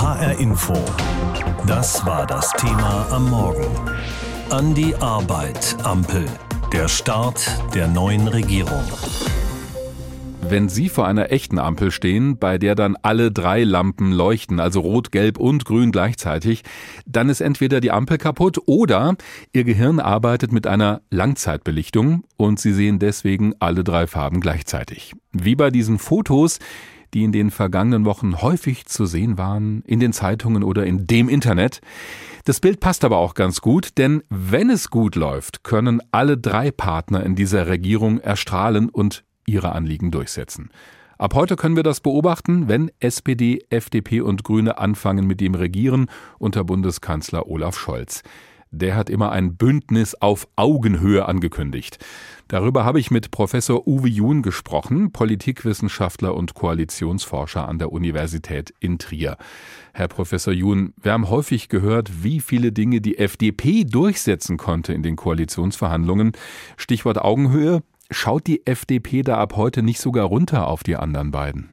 HR Info. Das war das Thema am Morgen. An die Arbeit, Ampel. Der Start der neuen Regierung. Wenn Sie vor einer echten Ampel stehen, bei der dann alle drei Lampen leuchten, also rot, gelb und grün gleichzeitig, dann ist entweder die Ampel kaputt oder Ihr Gehirn arbeitet mit einer Langzeitbelichtung und Sie sehen deswegen alle drei Farben gleichzeitig. Wie bei diesen Fotos, die in den vergangenen Wochen häufig zu sehen waren, in den Zeitungen oder in dem Internet. Das Bild passt aber auch ganz gut, denn wenn es gut läuft, können alle drei Partner in dieser Regierung erstrahlen und ihre Anliegen durchsetzen. Ab heute können wir das beobachten, wenn SPD, FDP und Grüne anfangen mit dem Regieren unter Bundeskanzler Olaf Scholz. Der hat immer ein Bündnis auf Augenhöhe angekündigt. Darüber habe ich mit Professor Uwe Jun gesprochen, Politikwissenschaftler und Koalitionsforscher an der Universität in Trier. Herr Professor Jun, wir haben häufig gehört, wie viele Dinge die FDP durchsetzen konnte in den Koalitionsverhandlungen. Stichwort Augenhöhe. Schaut die FDP da ab heute nicht sogar runter auf die anderen beiden?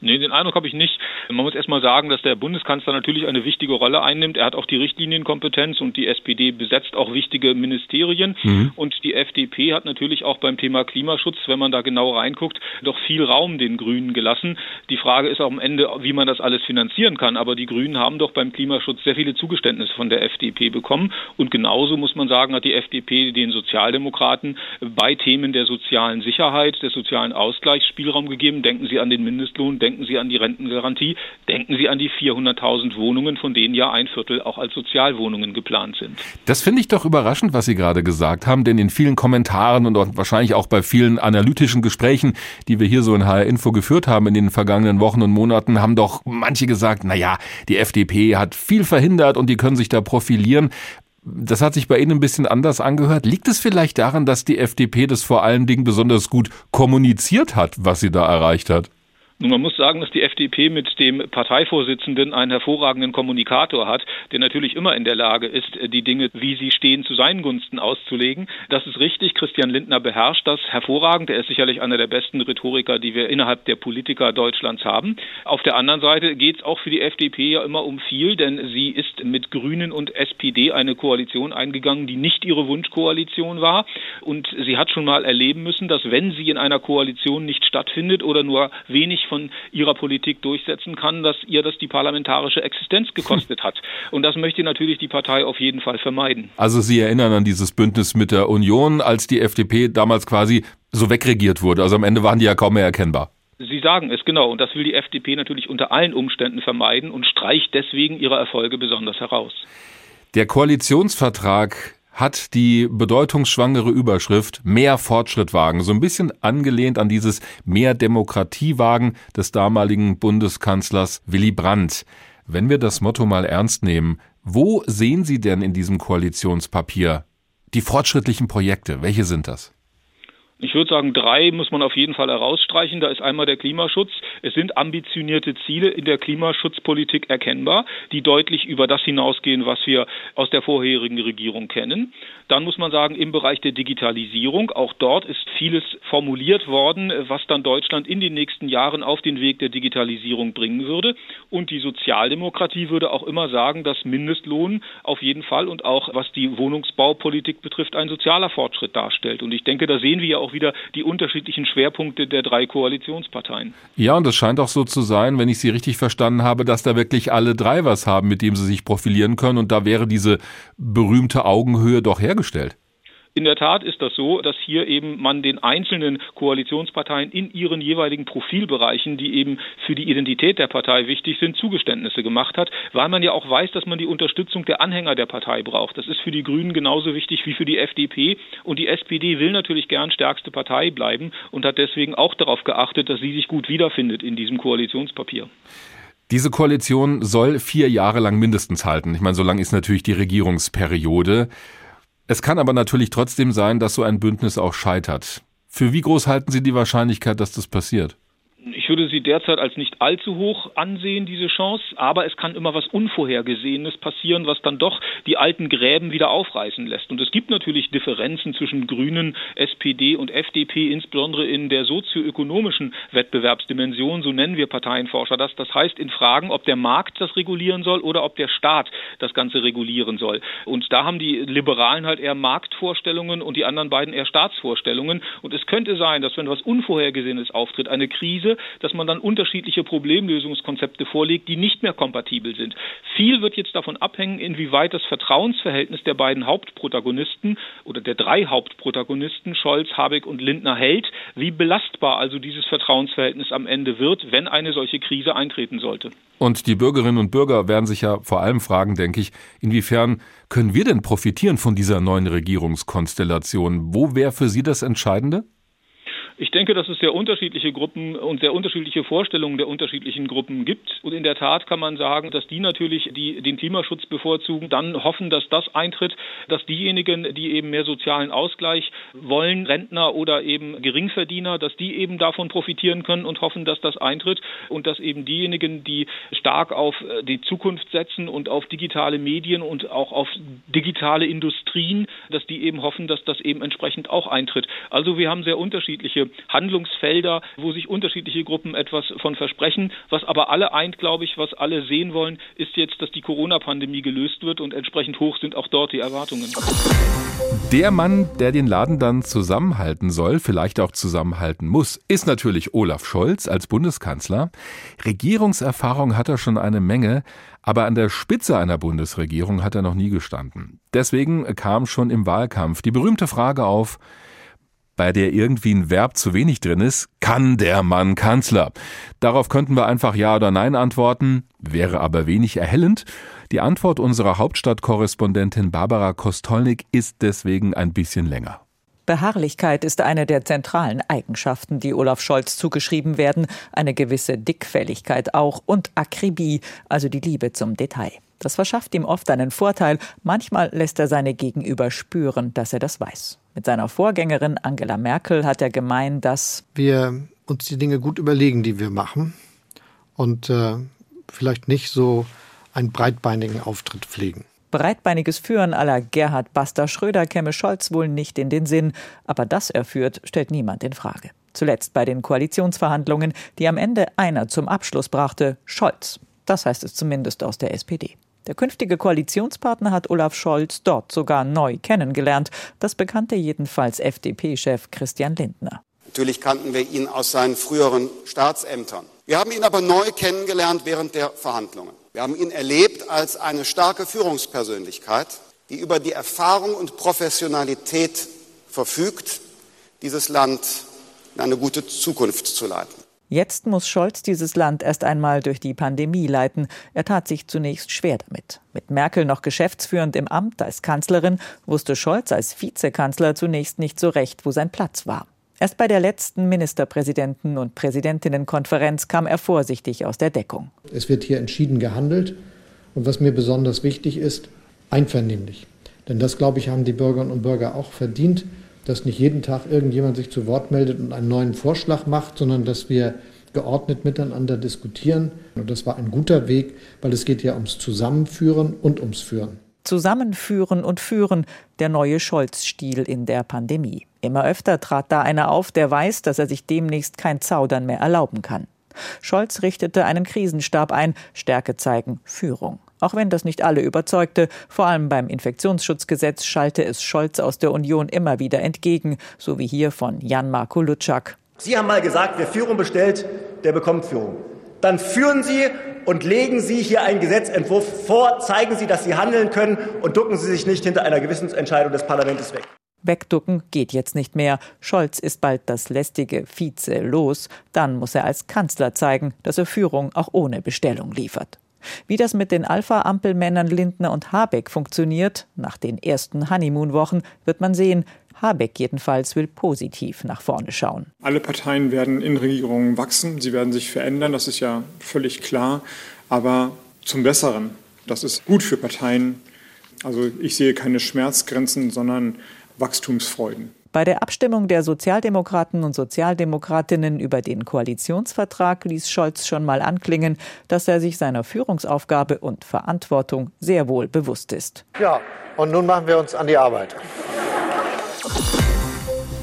Nee, den Eindruck habe ich nicht. Man muss erstmal sagen, dass der Bundeskanzler natürlich eine wichtige Rolle einnimmt. Er hat auch die Richtlinienkompetenz und die SPD besetzt auch wichtige Ministerien. Mhm. Und die FDP hat natürlich auch beim Thema Klimaschutz, wenn man da genau reinguckt, doch viel Raum den Grünen gelassen. Die Frage ist auch am Ende, wie man das alles finanzieren kann. Aber die Grünen haben doch beim Klimaschutz sehr viele Zugeständnisse von der FDP bekommen. Und genauso muss man sagen, hat die FDP den Sozialdemokraten bei Themen der sozialen Sicherheit, des sozialen Ausgleichs Spielraum gegeben. Denken Sie an den Mindestlohn, denken Sie an die Rentengarantie, denken Sie an die 400.000 Wohnungen, von denen ja ein Viertel auch als Sozialwohnungen geplant sind. Das finde ich doch überraschend, was Sie gerade gesagt haben, denn in vielen Kommentaren und wahrscheinlich auch bei vielen analytischen Gesprächen, die wir hier so in HR Info geführt haben in den vergangenen Wochen und Monaten, haben doch manche gesagt, na ja, die FDP hat viel verhindert und die können sich da profilieren. Das hat sich bei Ihnen ein bisschen anders angehört. Liegt es vielleicht daran, dass die FDP das vor allen Dingen besonders gut kommuniziert hat, was sie da erreicht hat? Nun, man muss sagen, dass die FDP mit dem Parteivorsitzenden einen hervorragenden Kommunikator hat, der natürlich immer in der Lage ist, die Dinge, wie sie stehen, zu seinen Gunsten auszulegen. Das ist richtig. Christian Lindner beherrscht das hervorragend. Er ist sicherlich einer der besten Rhetoriker, die wir innerhalb der Politiker Deutschlands haben. Auf der anderen Seite geht es auch für die FDP ja immer um viel, denn sie ist mit Grünen und SPD eine Koalition eingegangen, die nicht ihre Wunschkoalition war. Und sie hat schon mal erleben müssen, dass wenn sie in einer Koalition nicht stattfindet oder nur wenig von ihrer Politik durchsetzen kann, dass ihr das die parlamentarische Existenz gekostet hat. Und das möchte natürlich die Partei auf jeden Fall vermeiden. Also Sie erinnern an dieses Bündnis mit der Union, als die FDP damals quasi so wegregiert wurde. Also am Ende waren die ja kaum mehr erkennbar. Sie sagen es genau, und das will die FDP natürlich unter allen Umständen vermeiden und streicht deswegen ihre Erfolge besonders heraus. Der Koalitionsvertrag hat die bedeutungsschwangere Überschrift Mehr Fortschritt wagen, so ein bisschen angelehnt an dieses Mehr Demokratie wagen des damaligen Bundeskanzlers Willy Brandt. Wenn wir das Motto mal ernst nehmen, wo sehen Sie denn in diesem Koalitionspapier die fortschrittlichen Projekte? Welche sind das? Ich würde sagen, drei muss man auf jeden Fall herausstreichen. Da ist einmal der Klimaschutz. Es sind ambitionierte Ziele in der Klimaschutzpolitik erkennbar, die deutlich über das hinausgehen, was wir aus der vorherigen Regierung kennen. Dann muss man sagen, im Bereich der Digitalisierung, auch dort ist vieles formuliert worden, was dann Deutschland in den nächsten Jahren auf den Weg der Digitalisierung bringen würde. Und die Sozialdemokratie würde auch immer sagen, dass Mindestlohn auf jeden Fall und auch was die Wohnungsbaupolitik betrifft, ein sozialer Fortschritt darstellt. Und ich denke, da sehen wir ja auch auch wieder die unterschiedlichen Schwerpunkte der drei Koalitionsparteien. Ja, und es scheint auch so zu sein, wenn ich Sie richtig verstanden habe, dass da wirklich alle drei was haben, mit dem sie sich profilieren können. Und da wäre diese berühmte Augenhöhe doch hergestellt. In der Tat ist das so, dass hier eben man den einzelnen Koalitionsparteien in ihren jeweiligen Profilbereichen, die eben für die Identität der Partei wichtig sind, Zugeständnisse gemacht hat, weil man ja auch weiß, dass man die Unterstützung der Anhänger der Partei braucht. Das ist für die Grünen genauso wichtig wie für die FDP. Und die SPD will natürlich gern stärkste Partei bleiben und hat deswegen auch darauf geachtet, dass sie sich gut wiederfindet in diesem Koalitionspapier. Diese Koalition soll vier Jahre lang mindestens halten. Ich meine, so lang ist natürlich die Regierungsperiode. Es kann aber natürlich trotzdem sein, dass so ein Bündnis auch scheitert. Für wie groß halten Sie die Wahrscheinlichkeit, dass das passiert? Würde sie derzeit als nicht allzu hoch ansehen, diese Chance, aber es kann immer was Unvorhergesehenes passieren, was dann doch die alten Gräben wieder aufreißen lässt. Und es gibt natürlich Differenzen zwischen Grünen, SPD und FDP, insbesondere in der sozioökonomischen Wettbewerbsdimension, so nennen wir Parteienforscher das. Das heißt in Fragen, ob der Markt das regulieren soll oder ob der Staat das Ganze regulieren soll. Und da haben die Liberalen halt eher Marktvorstellungen und die anderen beiden eher Staatsvorstellungen. Und es könnte sein, dass wenn was Unvorhergesehenes auftritt, eine Krise, dass man dann unterschiedliche Problemlösungskonzepte vorlegt, die nicht mehr kompatibel sind. Viel wird jetzt davon abhängen, inwieweit das Vertrauensverhältnis der beiden Hauptprotagonisten oder der drei Hauptprotagonisten, Scholz, Habeck und Lindner, hält, wie belastbar also dieses Vertrauensverhältnis am Ende wird, wenn eine solche Krise eintreten sollte. Und die Bürgerinnen und Bürger werden sich ja vor allem fragen, denke ich, inwiefern können wir denn profitieren von dieser neuen Regierungskonstellation? Wo wäre für Sie das Entscheidende? Ich denke, dass es sehr unterschiedliche Gruppen und sehr unterschiedliche Vorstellungen der unterschiedlichen Gruppen gibt. Und in der Tat kann man sagen, dass die natürlich die, den Klimaschutz bevorzugen, dann hoffen, dass das eintritt, dass diejenigen, die eben mehr sozialen Ausgleich wollen, Rentner oder eben Geringverdiener, dass die eben davon profitieren können und hoffen, dass das eintritt und dass eben diejenigen, die stark auf äh, die Zukunft setzen und auf digitale Medien und auch auf digitale Industrien, dass die eben hoffen, dass das eben entsprechend auch eintritt. Also wir haben sehr unterschiedliche Handlungsfelder, wo sich unterschiedliche Gruppen etwas von versprechen. Was aber alle eint, glaube ich, was alle sehen wollen, ist jetzt, dass die Corona-Pandemie gelöst wird und entsprechend hoch sind auch dort die Erwartungen. Der Mann, der den Laden dann zusammenhalten soll, vielleicht auch zusammenhalten muss, ist natürlich Olaf Scholz als Bundeskanzler. Regierungserfahrung hat er schon eine Menge, aber an der Spitze einer Bundesregierung hat er noch nie gestanden. Deswegen kam schon im Wahlkampf die berühmte Frage auf, bei der irgendwie ein Verb zu wenig drin ist, kann der Mann Kanzler? Darauf könnten wir einfach Ja oder Nein antworten, wäre aber wenig erhellend. Die Antwort unserer Hauptstadtkorrespondentin Barbara Kostolnik ist deswegen ein bisschen länger. Beharrlichkeit ist eine der zentralen Eigenschaften, die Olaf Scholz zugeschrieben werden, eine gewisse Dickfälligkeit auch und Akribie, also die Liebe zum Detail. Das verschafft ihm oft einen Vorteil, manchmal lässt er seine Gegenüber spüren, dass er das weiß. Mit seiner Vorgängerin Angela Merkel hat er gemeint, dass wir uns die Dinge gut überlegen, die wir machen und äh, vielleicht nicht so einen breitbeinigen Auftritt pflegen. Breitbeiniges Führen aller Gerhard Baster Schröder käme Scholz wohl nicht in den Sinn, aber dass er führt, stellt niemand in Frage. Zuletzt bei den Koalitionsverhandlungen, die am Ende einer zum Abschluss brachte, Scholz. Das heißt es zumindest aus der SPD. Der künftige Koalitionspartner hat Olaf Scholz dort sogar neu kennengelernt. Das bekannte jedenfalls FDP-Chef Christian Lindner. Natürlich kannten wir ihn aus seinen früheren Staatsämtern. Wir haben ihn aber neu kennengelernt während der Verhandlungen. Wir haben ihn erlebt als eine starke Führungspersönlichkeit, die über die Erfahrung und Professionalität verfügt, dieses Land in eine gute Zukunft zu leiten. Jetzt muss Scholz dieses Land erst einmal durch die Pandemie leiten. Er tat sich zunächst schwer damit. Mit Merkel noch geschäftsführend im Amt als Kanzlerin wusste Scholz als Vizekanzler zunächst nicht so recht, wo sein Platz war. Erst bei der letzten Ministerpräsidenten- und Präsidentinnenkonferenz kam er vorsichtig aus der Deckung. Es wird hier entschieden gehandelt. Und was mir besonders wichtig ist, einvernehmlich. Denn das, glaube ich, haben die Bürgerinnen und Bürger auch verdient dass nicht jeden Tag irgendjemand sich zu Wort meldet und einen neuen Vorschlag macht, sondern dass wir geordnet miteinander diskutieren. Und das war ein guter Weg, weil es geht ja ums Zusammenführen und ums Führen. Zusammenführen und führen, der neue Scholz-Stil in der Pandemie. Immer öfter trat da einer auf, der weiß, dass er sich demnächst kein Zaudern mehr erlauben kann. Scholz richtete einen Krisenstab ein, Stärke zeigen, Führung. Auch wenn das nicht alle überzeugte, vor allem beim Infektionsschutzgesetz schallte es Scholz aus der Union immer wieder entgegen, so wie hier von Jan-Marco Lutschak. Sie haben mal gesagt, wer Führung bestellt, der bekommt Führung. Dann führen Sie und legen Sie hier einen Gesetzentwurf vor, zeigen Sie, dass Sie handeln können und ducken Sie sich nicht hinter einer Gewissensentscheidung des Parlaments weg. Wegducken geht jetzt nicht mehr. Scholz ist bald das lästige Vize los. Dann muss er als Kanzler zeigen, dass er Führung auch ohne Bestellung liefert. Wie das mit den Alpha-Ampelmännern Lindner und Habeck funktioniert, nach den ersten Honeymoon-Wochen, wird man sehen. Habeck jedenfalls will positiv nach vorne schauen. Alle Parteien werden in Regierungen wachsen, sie werden sich verändern, das ist ja völlig klar, aber zum Besseren. Das ist gut für Parteien. Also ich sehe keine Schmerzgrenzen, sondern Wachstumsfreuden. Bei der Abstimmung der Sozialdemokraten und Sozialdemokratinnen über den Koalitionsvertrag ließ Scholz schon mal anklingen, dass er sich seiner Führungsaufgabe und Verantwortung sehr wohl bewusst ist. Ja, und nun machen wir uns an die Arbeit.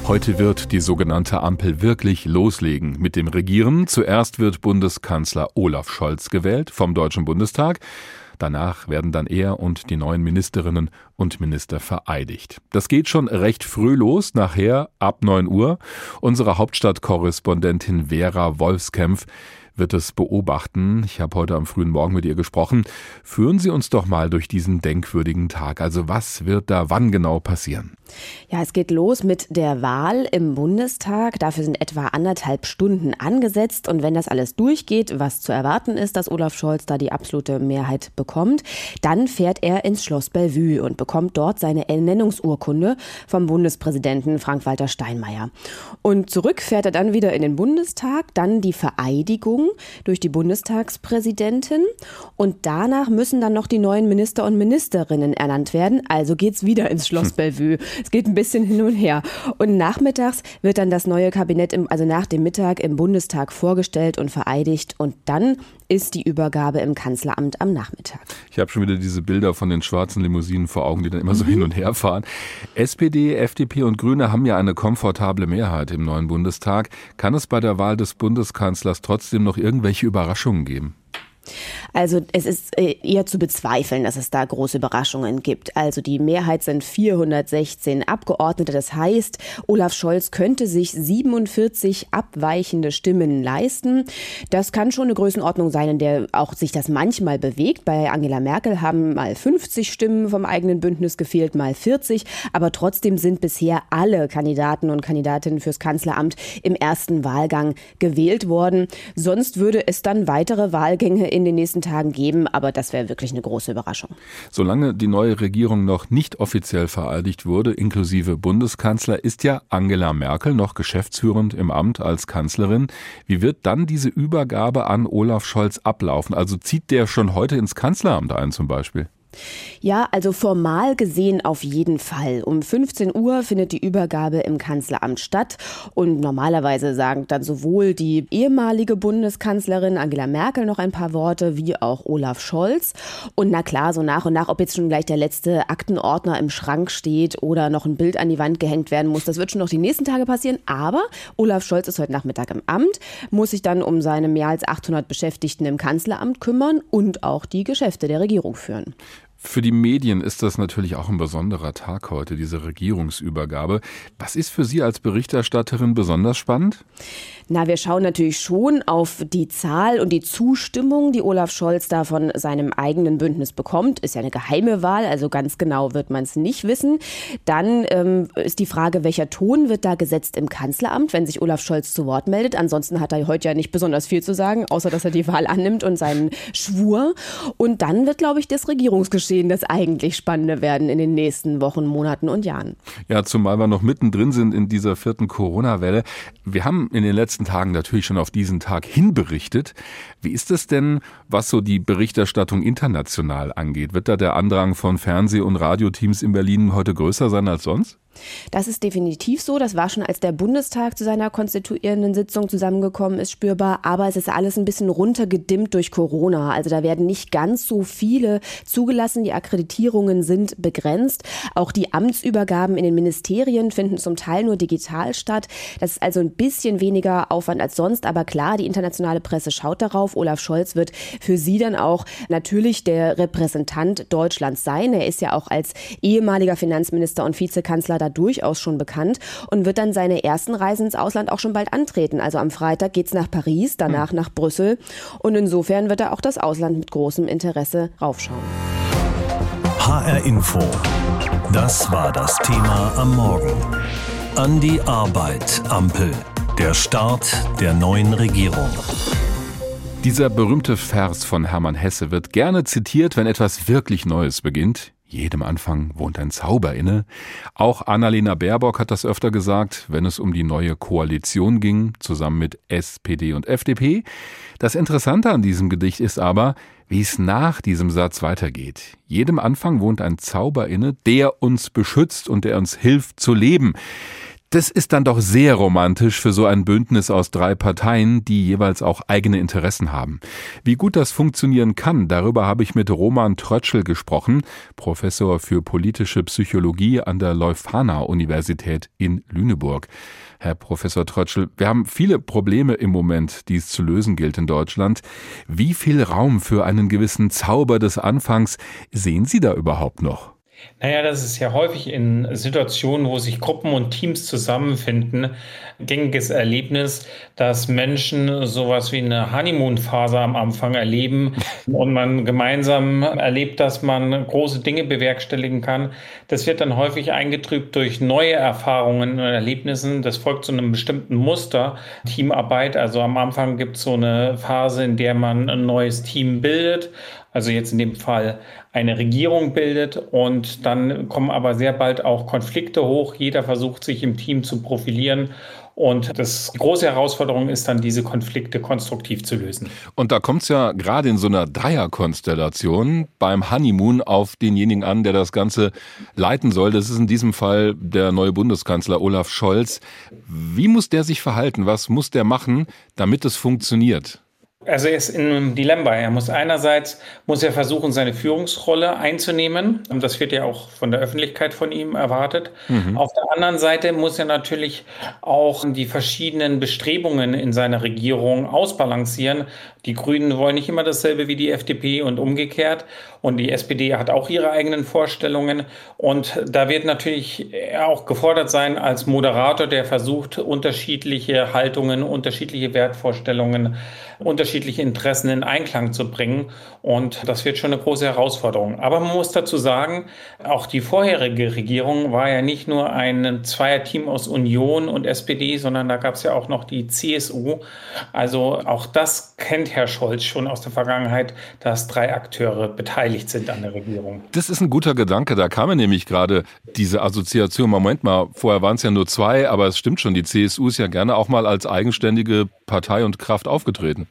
Heute wird die sogenannte Ampel wirklich loslegen mit dem Regieren. Zuerst wird Bundeskanzler Olaf Scholz gewählt vom Deutschen Bundestag. Danach werden dann er und die neuen Ministerinnen und Minister vereidigt. Das geht schon recht früh los, nachher ab 9 Uhr. Unsere Hauptstadtkorrespondentin Vera Wolfskämpf wird es beobachten. Ich habe heute am frühen Morgen mit ihr gesprochen. Führen Sie uns doch mal durch diesen denkwürdigen Tag. Also was wird da wann genau passieren? Ja, es geht los mit der Wahl im Bundestag. Dafür sind etwa anderthalb Stunden angesetzt. Und wenn das alles durchgeht, was zu erwarten ist, dass Olaf Scholz da die absolute Mehrheit bekommt, dann fährt er ins Schloss Bellevue und bekommt dort seine Ernennungsurkunde vom Bundespräsidenten Frank-Walter Steinmeier. Und zurück fährt er dann wieder in den Bundestag, dann die Vereidigung durch die Bundestagspräsidentin. Und danach müssen dann noch die neuen Minister und Ministerinnen ernannt werden. Also geht's wieder ins Schloss hm. Bellevue. Es geht ein bisschen hin und her. Und nachmittags wird dann das neue Kabinett, im, also nach dem Mittag im Bundestag vorgestellt und vereidigt. Und dann ist die Übergabe im Kanzleramt am Nachmittag. Ich habe schon wieder diese Bilder von den schwarzen Limousinen vor Augen, die dann immer so hin und her fahren. SPD, FDP und Grüne haben ja eine komfortable Mehrheit im neuen Bundestag. Kann es bei der Wahl des Bundeskanzlers trotzdem noch irgendwelche Überraschungen geben? Also es ist äh, eher zu bezweifeln, dass es da große Überraschungen gibt. Also die Mehrheit sind 416 Abgeordnete. Das heißt, Olaf Scholz könnte sich 47 abweichende Stimmen leisten. Das kann schon eine Größenordnung sein, in der auch sich das manchmal bewegt. Bei Angela Merkel haben mal 50 Stimmen vom eigenen Bündnis gefehlt, mal 40. Aber trotzdem sind bisher alle Kandidaten und Kandidatinnen fürs Kanzleramt im ersten Wahlgang gewählt worden. Sonst würde es dann weitere Wahlgänge in den nächsten Tagen geben, aber das wäre wirklich eine große Überraschung. Solange die neue Regierung noch nicht offiziell vereidigt wurde, inklusive Bundeskanzler, ist ja Angela Merkel noch geschäftsführend im Amt als Kanzlerin. Wie wird dann diese Übergabe an Olaf Scholz ablaufen? Also zieht der schon heute ins Kanzleramt ein zum Beispiel? Ja, also formal gesehen auf jeden Fall. Um 15 Uhr findet die Übergabe im Kanzleramt statt und normalerweise sagen dann sowohl die ehemalige Bundeskanzlerin Angela Merkel noch ein paar Worte wie auch Olaf Scholz. Und na klar, so nach und nach, ob jetzt schon gleich der letzte Aktenordner im Schrank steht oder noch ein Bild an die Wand gehängt werden muss, das wird schon noch die nächsten Tage passieren. Aber Olaf Scholz ist heute Nachmittag im Amt, muss sich dann um seine mehr als 800 Beschäftigten im Kanzleramt kümmern und auch die Geschäfte der Regierung führen. Für die Medien ist das natürlich auch ein besonderer Tag heute, diese Regierungsübergabe. Was ist für Sie als Berichterstatterin besonders spannend? Na, wir schauen natürlich schon auf die Zahl und die Zustimmung, die Olaf Scholz da von seinem eigenen Bündnis bekommt. Ist ja eine geheime Wahl, also ganz genau wird man es nicht wissen. Dann ähm, ist die Frage, welcher Ton wird da gesetzt im Kanzleramt, wenn sich Olaf Scholz zu Wort meldet. Ansonsten hat er heute ja nicht besonders viel zu sagen, außer dass er die Wahl annimmt und seinen Schwur. Und dann wird, glaube ich, das Regierungsgeschehen das eigentlich Spannende werden in den nächsten Wochen, Monaten und Jahren. Ja, zumal wir noch mittendrin sind in dieser vierten Corona-Welle. Wir haben in den letzten letzten Tagen natürlich schon auf diesen Tag hinberichtet. Wie ist es denn, was so die Berichterstattung international angeht? Wird da der Andrang von Fernseh- und Radioteams in Berlin heute größer sein als sonst? Das ist definitiv so. Das war schon, als der Bundestag zu seiner konstituierenden Sitzung zusammengekommen ist, spürbar. Aber es ist alles ein bisschen runtergedimmt durch Corona. Also da werden nicht ganz so viele zugelassen. Die Akkreditierungen sind begrenzt. Auch die Amtsübergaben in den Ministerien finden zum Teil nur digital statt. Das ist also ein bisschen weniger Aufwand als sonst. Aber klar, die internationale Presse schaut darauf. Olaf Scholz wird für sie dann auch natürlich der Repräsentant Deutschlands sein. Er ist ja auch als ehemaliger Finanzminister und Vizekanzler da durchaus schon bekannt und wird dann seine ersten Reisen ins Ausland auch schon bald antreten. Also am Freitag geht es nach Paris, danach mhm. nach Brüssel und insofern wird er auch das Ausland mit großem Interesse raufschauen. HR Info. Das war das Thema am Morgen. An die Arbeit, Ampel. Der Start der neuen Regierung. Dieser berühmte Vers von Hermann Hesse wird gerne zitiert, wenn etwas wirklich Neues beginnt. Jedem Anfang wohnt ein Zauber inne. Auch Annalena Baerbock hat das öfter gesagt, wenn es um die neue Koalition ging, zusammen mit SPD und FDP. Das Interessante an diesem Gedicht ist aber, wie es nach diesem Satz weitergeht. Jedem Anfang wohnt ein Zauber inne, der uns beschützt und der uns hilft zu leben. Das ist dann doch sehr romantisch für so ein Bündnis aus drei Parteien, die jeweils auch eigene Interessen haben. Wie gut das funktionieren kann, darüber habe ich mit Roman Trötschel gesprochen, Professor für politische Psychologie an der Leuphana Universität in Lüneburg. Herr Professor Trötschel, wir haben viele Probleme im Moment, die es zu lösen gilt in Deutschland. Wie viel Raum für einen gewissen Zauber des Anfangs sehen Sie da überhaupt noch? Naja, das ist ja häufig in Situationen, wo sich Gruppen und Teams zusammenfinden, gängiges Erlebnis, dass Menschen sowas wie eine Honeymoon-Phase am Anfang erleben und man gemeinsam erlebt, dass man große Dinge bewerkstelligen kann. Das wird dann häufig eingetrübt durch neue Erfahrungen und Erlebnissen. Das folgt zu einem bestimmten Muster. Teamarbeit, also am Anfang gibt es so eine Phase, in der man ein neues Team bildet also jetzt in dem Fall eine Regierung bildet und dann kommen aber sehr bald auch Konflikte hoch. Jeder versucht sich im Team zu profilieren und das große Herausforderung ist dann, diese Konflikte konstruktiv zu lösen. Und da kommt es ja gerade in so einer Dreierkonstellation beim Honeymoon auf denjenigen an, der das Ganze leiten soll. Das ist in diesem Fall der neue Bundeskanzler Olaf Scholz. Wie muss der sich verhalten? Was muss der machen, damit es funktioniert? Also er ist in einem Dilemma. Er muss einerseits muss er versuchen, seine Führungsrolle einzunehmen. Und das wird ja auch von der Öffentlichkeit von ihm erwartet. Mhm. Auf der anderen Seite muss er natürlich auch die verschiedenen Bestrebungen in seiner Regierung ausbalancieren. Die Grünen wollen nicht immer dasselbe wie die FDP und umgekehrt. Und die SPD hat auch ihre eigenen Vorstellungen. Und da wird natürlich auch gefordert sein als Moderator, der versucht, unterschiedliche Haltungen, unterschiedliche Wertvorstellungen, unterschiedliche Interessen in Einklang zu bringen. Und das wird schon eine große Herausforderung. Aber man muss dazu sagen, auch die vorherige Regierung war ja nicht nur ein Zweierteam aus Union und SPD, sondern da gab es ja auch noch die CSU. Also auch das kennt Herr Scholz schon aus der Vergangenheit, dass drei Akteure beteiligt sind an der Regierung. Das ist ein guter Gedanke. Da kam mir nämlich gerade diese Assoziation. Moment mal, vorher waren es ja nur zwei, aber es stimmt schon, die CSU ist ja gerne auch mal als eigenständige Partei und Kraft aufgetreten.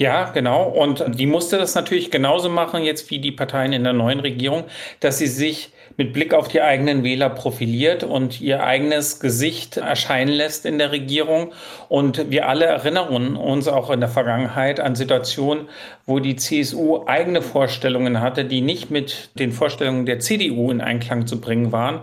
Ja, genau. Und die musste das natürlich genauso machen, jetzt wie die Parteien in der neuen Regierung, dass sie sich mit Blick auf die eigenen Wähler profiliert und ihr eigenes Gesicht erscheinen lässt in der Regierung. Und wir alle erinnern uns auch in der Vergangenheit an Situationen, wo die CSU eigene Vorstellungen hatte, die nicht mit den Vorstellungen der CDU in Einklang zu bringen waren.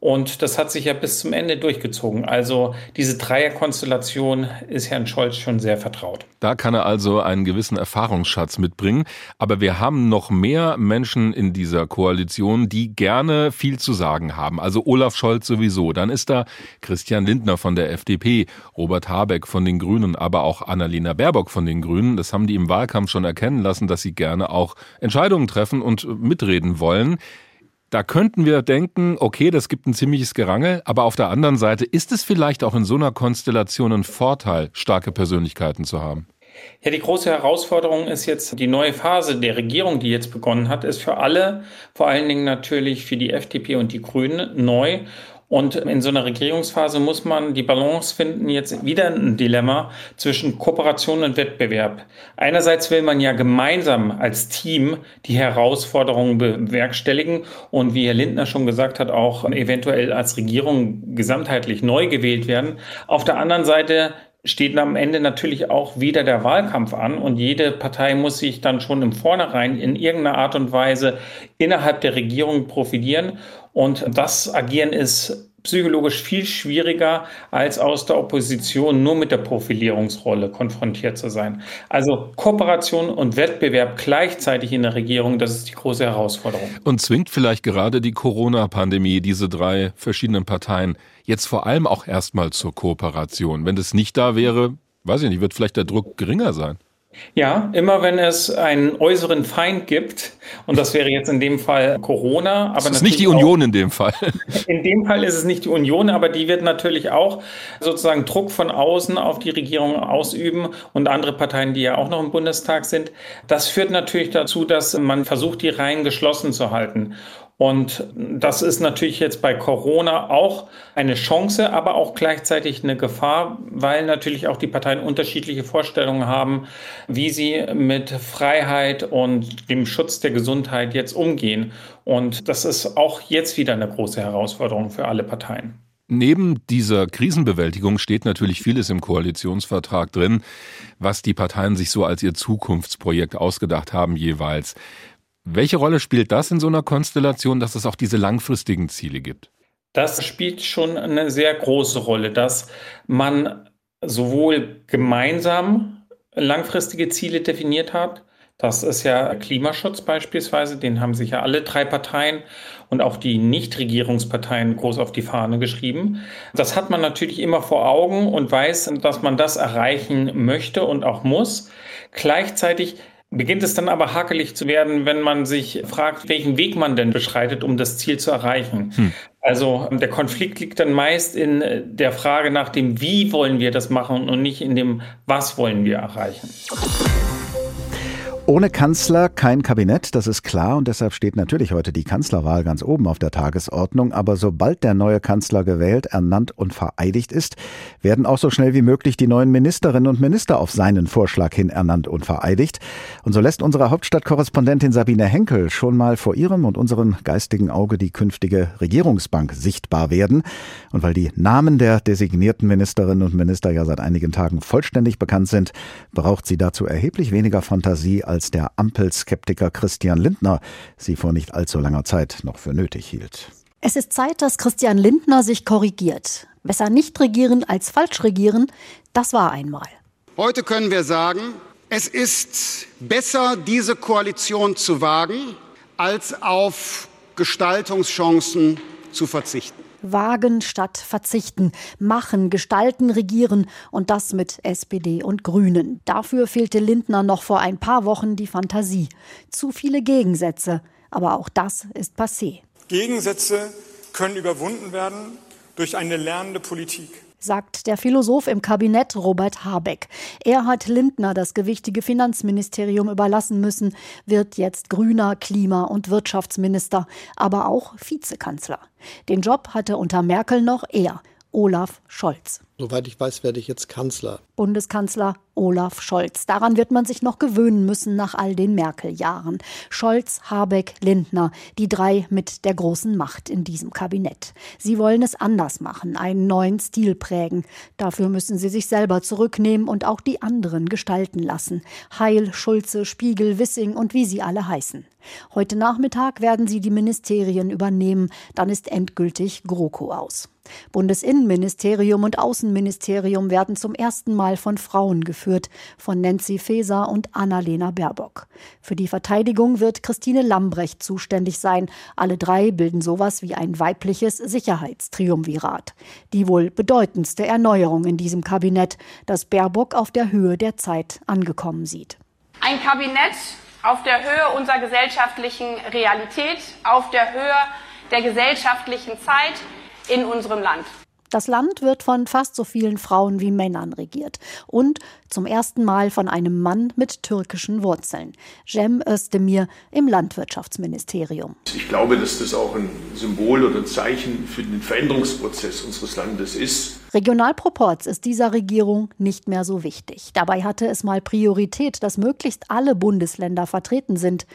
Und das hat sich ja bis zum Ende durchgezogen. Also diese Dreierkonstellation ist Herrn Scholz schon sehr vertraut. Da kann er also einen gewissen Erfahrungsschatz mitbringen. Aber wir haben noch mehr Menschen in dieser Koalition, die gerne viel zu sagen haben. Also Olaf Scholz sowieso. Dann ist da Christian Lindner von der FDP, Robert Habeck von den Grünen, aber auch Annalena Baerbock von den Grünen. Das haben die im Wahlkampf schon erkennen lassen, dass sie gerne auch Entscheidungen treffen und mitreden wollen. Da könnten wir denken, okay, das gibt ein ziemliches Gerangel, aber auf der anderen Seite ist es vielleicht auch in so einer Konstellation ein Vorteil, starke Persönlichkeiten zu haben. Ja, die große Herausforderung ist jetzt die neue Phase der Regierung, die jetzt begonnen hat, ist für alle, vor allen Dingen natürlich für die FDP und die Grünen neu. Und in so einer Regierungsphase muss man die Balance finden, jetzt wieder ein Dilemma zwischen Kooperation und Wettbewerb. Einerseits will man ja gemeinsam als Team die Herausforderungen bewerkstelligen und wie Herr Lindner schon gesagt hat, auch eventuell als Regierung gesamtheitlich neu gewählt werden. Auf der anderen Seite steht am Ende natürlich auch wieder der Wahlkampf an und jede Partei muss sich dann schon im Vornherein in irgendeiner Art und Weise innerhalb der Regierung profilieren. Und das Agieren ist psychologisch viel schwieriger, als aus der Opposition nur mit der Profilierungsrolle konfrontiert zu sein. Also Kooperation und Wettbewerb gleichzeitig in der Regierung, das ist die große Herausforderung. Und zwingt vielleicht gerade die Corona-Pandemie diese drei verschiedenen Parteien jetzt vor allem auch erstmal zur Kooperation. Wenn das nicht da wäre, weiß ich nicht, wird vielleicht der Druck geringer sein. Ja, immer wenn es einen äußeren Feind gibt, und das wäre jetzt in dem Fall Corona, aber das ist nicht die Union in dem Fall. In dem Fall ist es nicht die Union, aber die wird natürlich auch sozusagen Druck von außen auf die Regierung ausüben und andere Parteien, die ja auch noch im Bundestag sind. Das führt natürlich dazu, dass man versucht, die Reihen geschlossen zu halten. Und das ist natürlich jetzt bei Corona auch eine Chance, aber auch gleichzeitig eine Gefahr, weil natürlich auch die Parteien unterschiedliche Vorstellungen haben, wie sie mit Freiheit und dem Schutz der Gesundheit jetzt umgehen. Und das ist auch jetzt wieder eine große Herausforderung für alle Parteien. Neben dieser Krisenbewältigung steht natürlich vieles im Koalitionsvertrag drin, was die Parteien sich so als ihr Zukunftsprojekt ausgedacht haben jeweils. Welche Rolle spielt das in so einer Konstellation, dass es auch diese langfristigen Ziele gibt? Das spielt schon eine sehr große Rolle, dass man sowohl gemeinsam langfristige Ziele definiert hat, das ist ja Klimaschutz beispielsweise, den haben sich ja alle drei Parteien und auch die Nichtregierungsparteien groß auf die Fahne geschrieben. Das hat man natürlich immer vor Augen und weiß, dass man das erreichen möchte und auch muss. Gleichzeitig beginnt es dann aber hakelig zu werden, wenn man sich fragt, welchen Weg man denn beschreitet, um das Ziel zu erreichen. Hm. Also der Konflikt liegt dann meist in der Frage nach dem, wie wollen wir das machen und nicht in dem, was wollen wir erreichen. Ohne Kanzler kein Kabinett, das ist klar und deshalb steht natürlich heute die Kanzlerwahl ganz oben auf der Tagesordnung. Aber sobald der neue Kanzler gewählt, ernannt und vereidigt ist, werden auch so schnell wie möglich die neuen Ministerinnen und Minister auf seinen Vorschlag hin ernannt und vereidigt. Und so lässt unsere Hauptstadtkorrespondentin Sabine Henkel schon mal vor ihrem und unserem geistigen Auge die künftige Regierungsbank sichtbar werden. Und weil die Namen der designierten Ministerinnen und Minister ja seit einigen Tagen vollständig bekannt sind, braucht sie dazu erheblich weniger Fantasie als als der Ampelskeptiker Christian Lindner sie vor nicht allzu langer Zeit noch für nötig hielt. Es ist Zeit, dass Christian Lindner sich korrigiert. Besser nicht regieren als falsch regieren, das war einmal. Heute können wir sagen, es ist besser, diese Koalition zu wagen, als auf Gestaltungschancen zu verzichten. Wagen statt verzichten, machen, gestalten, regieren und das mit SPD und Grünen. Dafür fehlte Lindner noch vor ein paar Wochen die Fantasie. Zu viele Gegensätze, aber auch das ist passé. Gegensätze können überwunden werden durch eine lernende Politik sagt der Philosoph im Kabinett Robert Habeck. Er hat Lindner das gewichtige Finanzministerium überlassen müssen, wird jetzt grüner Klima- und Wirtschaftsminister, aber auch Vizekanzler. Den Job hatte unter Merkel noch er, Olaf Scholz. Soweit ich weiß, werde ich jetzt Kanzler. Bundeskanzler Olaf Scholz. Daran wird man sich noch gewöhnen müssen nach all den Merkel-Jahren. Scholz, Habeck, Lindner, die drei mit der großen Macht in diesem Kabinett. Sie wollen es anders machen, einen neuen Stil prägen. Dafür müssen sie sich selber zurücknehmen und auch die anderen gestalten lassen. Heil, Schulze, Spiegel, Wissing und wie sie alle heißen. Heute Nachmittag werden sie die Ministerien übernehmen. Dann ist endgültig GroKo aus. Bundesinnenministerium und Außenministerium werden zum ersten Mal von Frauen geführt, von Nancy Faeser und Annalena Baerbock. Für die Verteidigung wird Christine Lambrecht zuständig sein. Alle drei bilden sowas wie ein weibliches Sicherheitstriumvirat. Die wohl bedeutendste Erneuerung in diesem Kabinett, das Baerbock auf der Höhe der Zeit angekommen sieht. Ein Kabinett auf der Höhe unserer gesellschaftlichen Realität, auf der Höhe der gesellschaftlichen Zeit, in unserem Land. Das Land wird von fast so vielen Frauen wie Männern regiert und zum ersten Mal von einem Mann mit türkischen Wurzeln, Cem Özdemir im Landwirtschaftsministerium. Ich glaube, dass das auch ein Symbol oder ein Zeichen für den Veränderungsprozess unseres Landes ist. Regionalproporz ist dieser Regierung nicht mehr so wichtig. Dabei hatte es mal Priorität, dass möglichst alle Bundesländer vertreten sind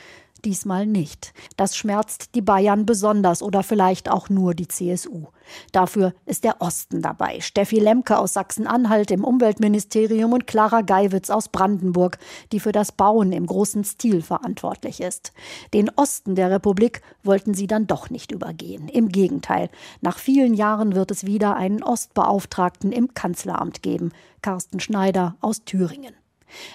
diesmal nicht. Das schmerzt die Bayern besonders oder vielleicht auch nur die CSU. Dafür ist der Osten dabei. Steffi Lemke aus Sachsen-Anhalt im Umweltministerium und Clara Geiwitz aus Brandenburg, die für das Bauen im großen Stil verantwortlich ist. Den Osten der Republik wollten sie dann doch nicht übergehen. Im Gegenteil, nach vielen Jahren wird es wieder einen Ostbeauftragten im Kanzleramt geben. Carsten Schneider aus Thüringen.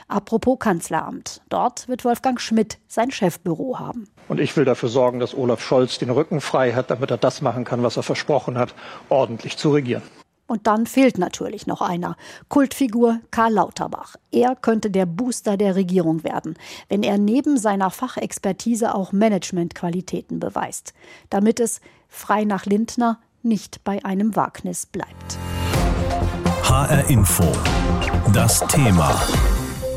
Apropos Kanzleramt. Dort wird Wolfgang Schmidt sein Chefbüro haben. Und ich will dafür sorgen, dass Olaf Scholz den Rücken frei hat, damit er das machen kann, was er versprochen hat, ordentlich zu regieren. Und dann fehlt natürlich noch einer. Kultfigur Karl Lauterbach. Er könnte der Booster der Regierung werden, wenn er neben seiner Fachexpertise auch Managementqualitäten beweist, damit es frei nach Lindner nicht bei einem Wagnis bleibt. HR Info. Das Thema.